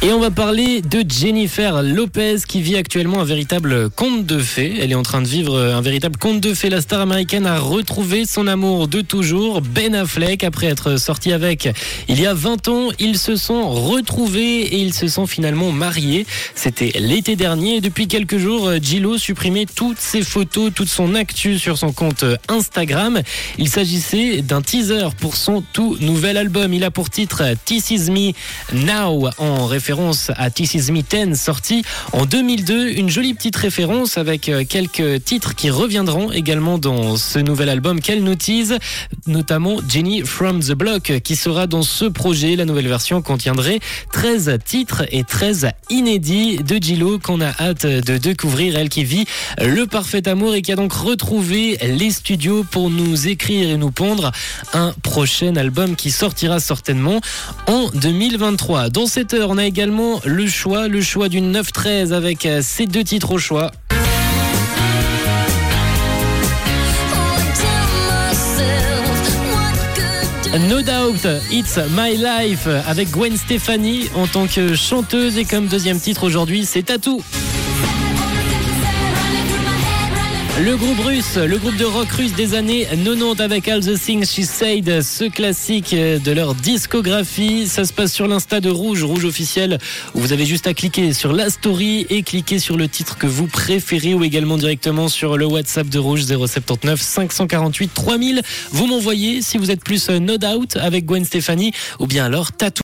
Et on va parler de Jennifer Lopez qui vit actuellement un véritable conte de fées. Elle est en train de vivre un véritable conte de fées. La star américaine a retrouvé son amour de toujours, Ben Affleck, après être sorti avec il y a 20 ans. Ils se sont retrouvés et ils se sont finalement mariés. C'était l'été dernier depuis quelques jours, Gillo supprimait toutes ses photos, toute son actu sur son compte Instagram. Il s'agissait d'un teaser pour son tout nouvel album. Il a pour titre This Is Me Now en référence à This Is Me 10 sorti en 2002. Une jolie petite référence avec euh, quelques titres qui reviendront également dans ce nouvel album qu'elle nous tease, notamment Jenny from the Block qui sera dans ce projet. La nouvelle version contiendrait 13 titres et 13 inédits de Gillo qu'on a hâte de découvrir. Elle qui vit le parfait amour et qui a donc retrouvé les studios pour nous écrire et nous pondre un prochain album qui sortira certainement en 2023. Dans cette heure, on a également le choix, le choix du 9-13 avec euh, ces deux titres au choix. No Doubt, It's My Life avec Gwen Stefani en tant que chanteuse et comme deuxième titre aujourd'hui, c'est Tattoo. Le groupe russe, le groupe de rock russe des années 90 avec All the Things She Said, ce classique de leur discographie. Ça se passe sur l'insta de Rouge, Rouge officiel, où vous avez juste à cliquer sur la story et cliquer sur le titre que vous préférez ou également directement sur le WhatsApp de Rouge 079 548 3000. Vous m'envoyez si vous êtes plus No Doubt avec Gwen Stefani ou bien alors Tattoo.